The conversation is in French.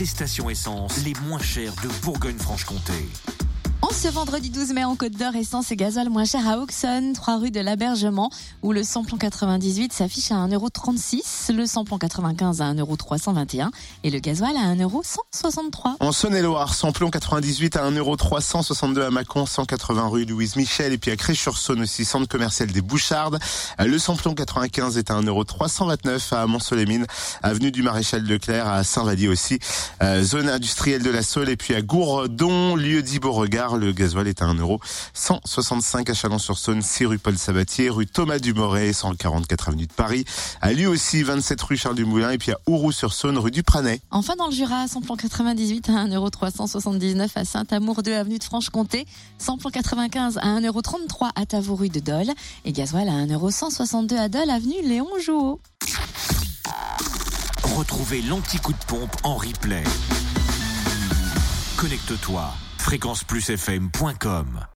les stations essence les moins chères de Bourgogne-Franche-Comté. Ce vendredi 12 mai en Côte d'Or, essence et gasoil moins cher à Auxonne, 3 rue de l'Abergement, où le samplon 98 s'affiche à 1,36€, le samplon 95 à 1,321€ et le gasoil à 1,163€. En Saône-et-Loire, samplon 98 à 1,362€ à Mâcon, 180 rue Louise Michel et puis à Cré-sur-Saône aussi, centre commercial des Bouchardes. Le samplon 95 est à 1,329€ à Mont-Solémine, avenue du Maréchal Leclerc à Saint-Vallier aussi, euh, zone industrielle de la Saule et puis à Gourdon, lieu dit Beauregard le gasoil est à 1,165€ à Chalon-sur-Saône, 6 rue Paul Sabatier, rue Thomas Dumoret, 144 avenue de Paris. À lui aussi, 27 rue Charles Dumoulin et puis à Ouroux-sur-Saône, rue du Pranet. Enfin, dans le Jura, samplon 98 à 1,379€ à Saint-Amour 2 avenue de Franche-Comté, samplon 95 à 1,33€ à Tavour rue de Dole et gasoil à 1,162€ à Dole avenue Léon Jouot. Retrouvez l'anti-coup de pompe en replay. Connecte-toi fréquenceplusfm.com